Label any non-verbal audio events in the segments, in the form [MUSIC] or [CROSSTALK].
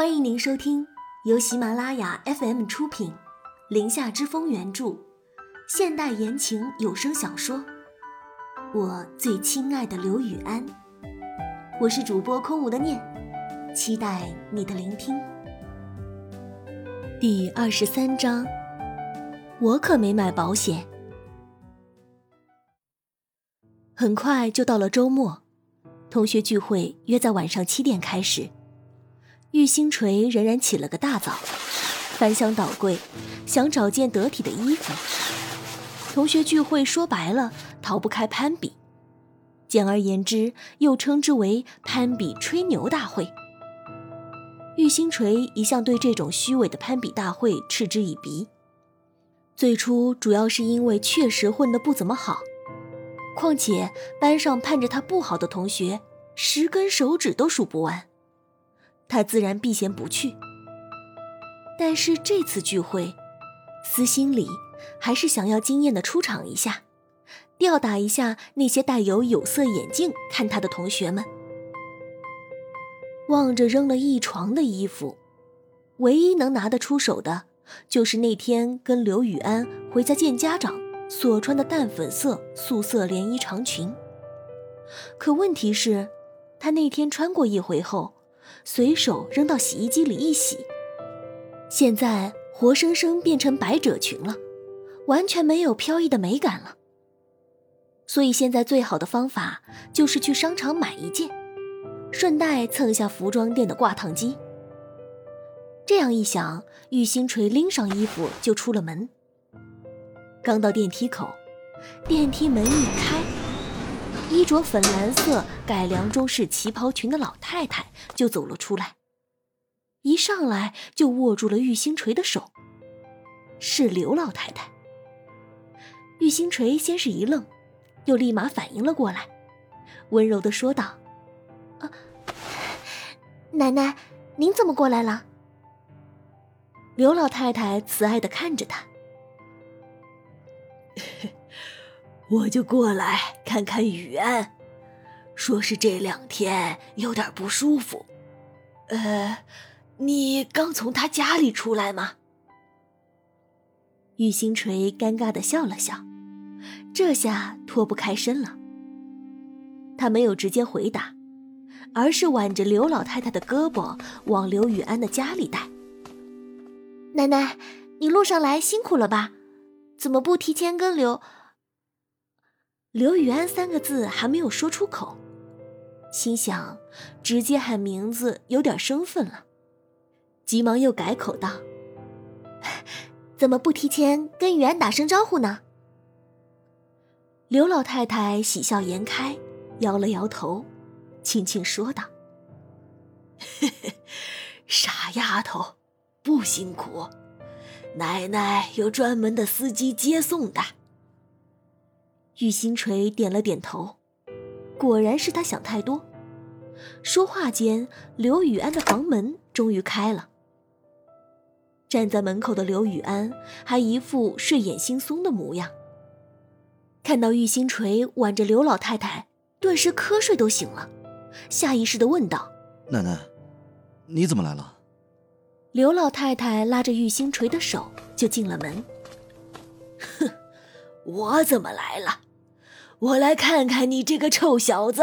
欢迎您收听由喜马拉雅 FM 出品，《林下之风》原著，现代言情有声小说《我最亲爱的刘雨安》。我是主播空无的念，期待你的聆听。第二十三章，我可没买保险。很快就到了周末，同学聚会约在晚上七点开始。玉星锤仍然起了个大早，翻箱倒柜，想找件得体的衣服。同学聚会说白了，逃不开攀比，简而言之，又称之为攀比吹牛大会。玉星锤一向对这种虚伪的攀比大会嗤之以鼻。最初主要是因为确实混得不怎么好，况且班上盼着他不好的同学，十根手指都数不完。他自然避嫌不去，但是这次聚会，私心里还是想要惊艳的出场一下，吊打一下那些带有有色眼镜看他的同学们。望着扔了一床的衣服，唯一能拿得出手的，就是那天跟刘雨安回家见家长所穿的淡粉色素色连衣长裙。可问题是，他那天穿过一回后。随手扔到洗衣机里一洗，现在活生生变成百褶裙了，完全没有飘逸的美感了。所以现在最好的方法就是去商场买一件，顺带蹭一下服装店的挂烫机。这样一想，玉星锤拎上衣服就出了门。刚到电梯口，电梯门一开。衣着粉蓝色改良中式旗袍裙的老太太就走了出来，一上来就握住了玉星锤的手，是刘老太太。玉星锤先是一愣，又立马反应了过来，温柔的说道：“啊，奶奶，您怎么过来了？”刘老太太慈爱的看着他。我就过来看看雨安，说是这两天有点不舒服。呃，你刚从他家里出来吗？玉星锤尴尬的笑了笑，这下脱不开身了。他没有直接回答，而是挽着刘老太太的胳膊往刘雨安的家里带。奶奶，你路上来辛苦了吧？怎么不提前跟刘？刘雨安三个字还没有说出口，心想直接喊名字有点生分了，急忙又改口道：“怎么不提前跟雨安打声招呼呢？”刘老太太喜笑颜开，摇了摇头，轻轻说道：“ [LAUGHS] 傻丫头，不辛苦，奶奶有专门的司机接送的。”玉星锤点了点头，果然是他想太多。说话间，刘雨安的房门终于开了。站在门口的刘雨安还一副睡眼惺忪的模样，看到玉星锤挽着刘老太太，顿时瞌睡都醒了，下意识的问道：“奶奶，你怎么来了？”刘老太太拉着玉星锤的手就进了门。哼，[LAUGHS] 我怎么来了？我来看看你这个臭小子，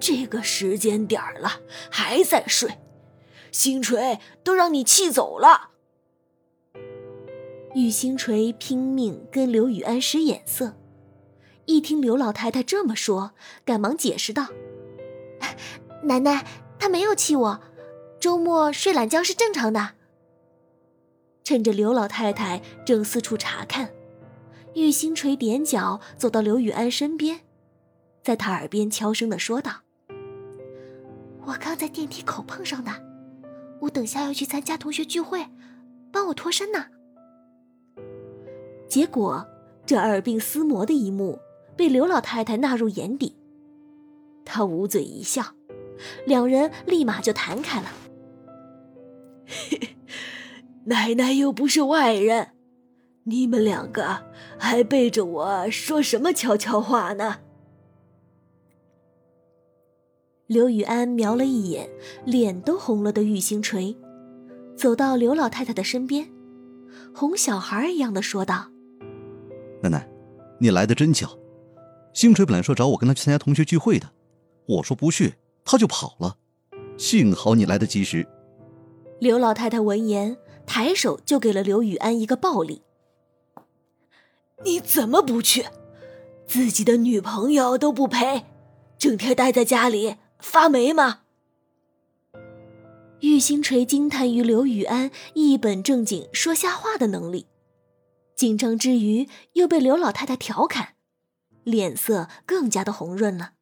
这个时间点了还在睡，星锤都让你气走了。玉星锤拼命跟刘雨安使眼色，一听刘老太太这么说，赶忙解释道：“奶奶，她没有气我，周末睡懒觉是正常的。”趁着刘老太太正四处查看。玉星锤踮脚走到刘雨安身边，在他耳边悄声的说道：“我刚在电梯口碰上的，我等下要去参加同学聚会，帮我脱身呢。”结果，这耳鬓厮磨的一幕被刘老太太纳入眼底，她捂嘴一笑，两人立马就谈开了。[LAUGHS] 奶奶又不是外人。你们两个还背着我说什么悄悄话呢？刘雨安瞄了一眼脸都红了的玉星锤，走到刘老太太的身边，哄小孩一样的说道：“奶奶，你来的真巧。星锤本来说找我跟他去参加同学聚会的，我说不去，他就跑了。幸好你来得及时。”刘老太太闻言，抬手就给了刘雨安一个暴力：“你怎么不去？自己的女朋友都不陪，整天待在家里。”发霉吗？玉星锤惊叹于刘雨安一本正经说瞎话的能力，紧张之余又被刘老太太调侃，脸色更加的红润了。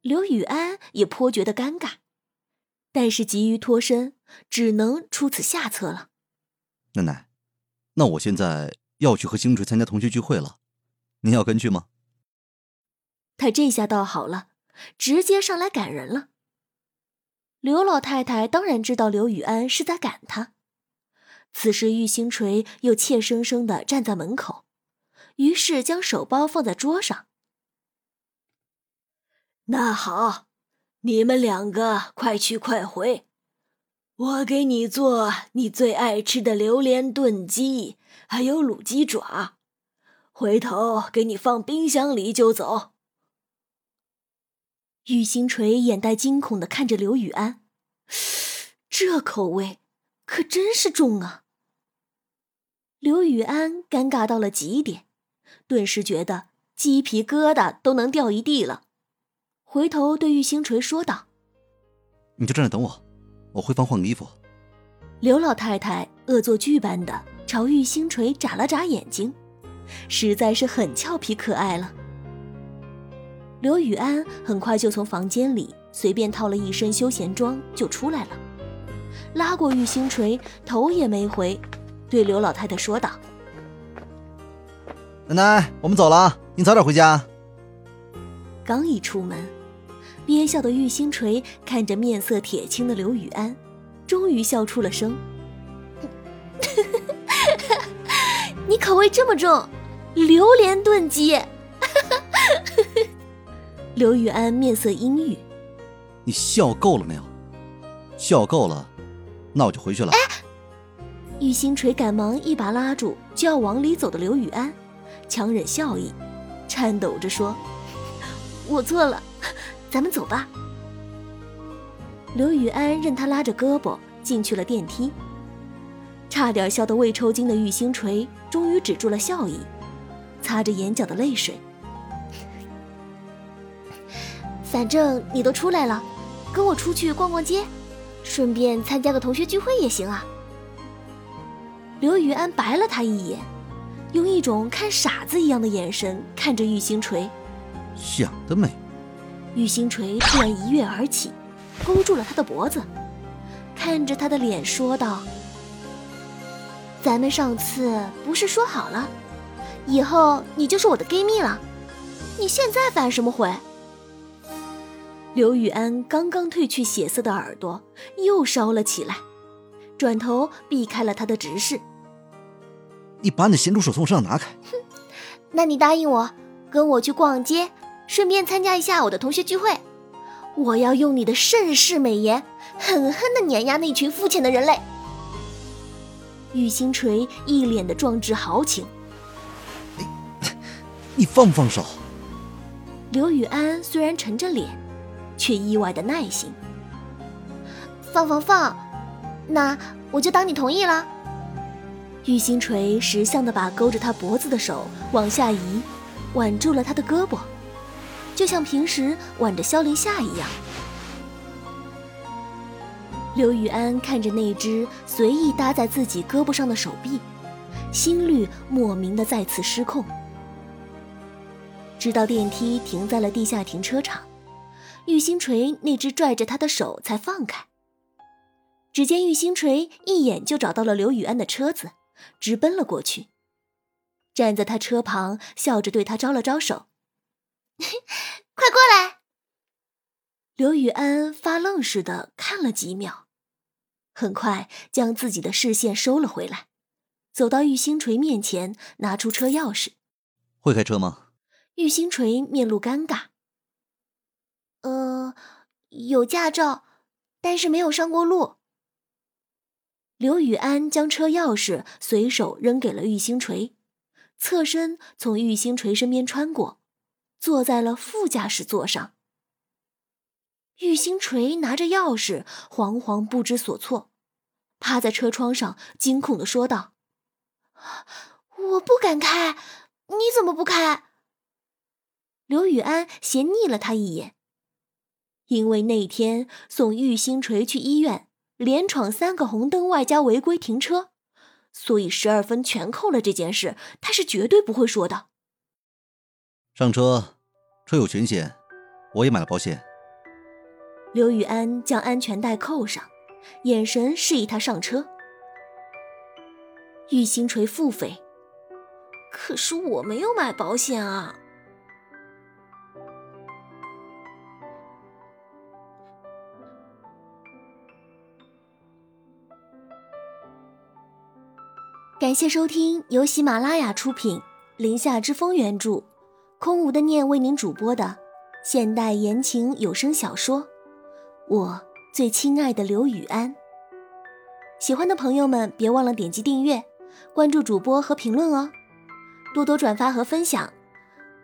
刘雨安也颇觉得尴尬，但是急于脱身，只能出此下策了。奶奶，那我现在要去和星锤参加同学聚会了，您要跟去吗？他这下倒好了。直接上来赶人了。刘老太太当然知道刘雨安是在赶他，此时玉星锤又怯生生的站在门口，于是将手包放在桌上。那好，你们两个快去快回，我给你做你最爱吃的榴莲炖鸡，还有卤鸡爪，回头给你放冰箱里就走。玉星锤眼带惊恐的看着刘雨安，这口味可真是重啊！刘雨安尴尬到了极点，顿时觉得鸡皮疙瘩都能掉一地了，回头对玉星锤说道：“你就站着等我，我回房换个衣服。”刘老太太恶作剧般的朝玉星锤眨了眨眼睛，实在是很俏皮可爱了。刘雨安很快就从房间里随便套了一身休闲装就出来了，拉过玉星锤，头也没回，对刘老太太说道：“奶奶，我们走了，您早点回家。”刚一出门，憋笑的玉星锤看着面色铁青的刘雨安，终于笑出了声：“你口味这么重，榴莲炖鸡。[LAUGHS] ”刘雨安面色阴郁：“你笑够了没有？笑够了，那我就回去了。”玉星锤赶忙一把拉住就要往里走的刘雨安，强忍笑意，颤抖着说：“我错了，咱们走吧。”刘雨安任他拉着胳膊进去了电梯，差点笑得胃抽筋的玉星锤终于止住了笑意，擦着眼角的泪水。反正你都出来了，跟我出去逛逛街，顺便参加个同学聚会也行啊。刘雨安白了他一眼，用一种看傻子一样的眼神看着玉星锤。想得美！玉星锤突然一跃而起，勾住了他的脖子，看着他的脸说道：“咱们上次不是说好了，以后你就是我的闺蜜了，你现在反什么悔？”刘雨安刚刚褪去血色的耳朵又烧了起来，转头避开了他的直视。你把你的咸猪手从我身上拿开！哼，那你答应我，跟我去逛街，顺便参加一下我的同学聚会。我要用你的盛世美颜，狠狠的碾压那群肤浅的人类。玉星锤一脸的壮志豪情。你，你放不放手？刘雨安虽然沉着脸。却意外的耐心。放放放，那我就当你同意了。玉星锤识相的把勾着他脖子的手往下移，挽住了他的胳膊，就像平时挽着萧林夏一样。刘雨安看着那只随意搭在自己胳膊上的手臂，心率莫名的再次失控。直到电梯停在了地下停车场。玉星锤那只拽着他的手才放开。只见玉星锤一眼就找到了刘雨安的车子，直奔了过去，站在他车旁，笑着对他招了招手：“ [LAUGHS] 快过来。”刘雨安发愣似的看了几秒，很快将自己的视线收了回来，走到玉星锤面前，拿出车钥匙：“会开车吗？”玉星锤面露尴尬。呃，有驾照，但是没有上过路。刘宇安将车钥匙随手扔给了玉星锤，侧身从玉星锤身边穿过，坐在了副驾驶座上。玉星锤拿着钥匙，惶惶不知所措，趴在车窗上，惊恐的说道：“我不敢开，你怎么不开？”刘宇安斜睨了他一眼，因为那天送玉星锤去医院。连闯三个红灯，外加违规停车，所以十二分全扣了。这件事他是绝对不会说的。上车，车有全险，我也买了保险。刘宇安将安全带扣上，眼神示意他上车。玉星锤腹诽：“可是我没有买保险啊。”感谢收听由喜马拉雅出品、林下之风原著、空无的念为您主播的现代言情有声小说《我最亲爱的刘雨安》。喜欢的朋友们别忘了点击订阅、关注主播和评论哦，多多转发和分享，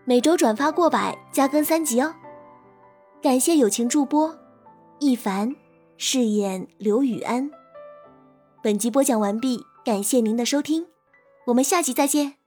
每周转发过百加更三集哦。感谢友情助播一凡饰演刘雨安。本集播讲完毕。感谢您的收听，我们下集再见。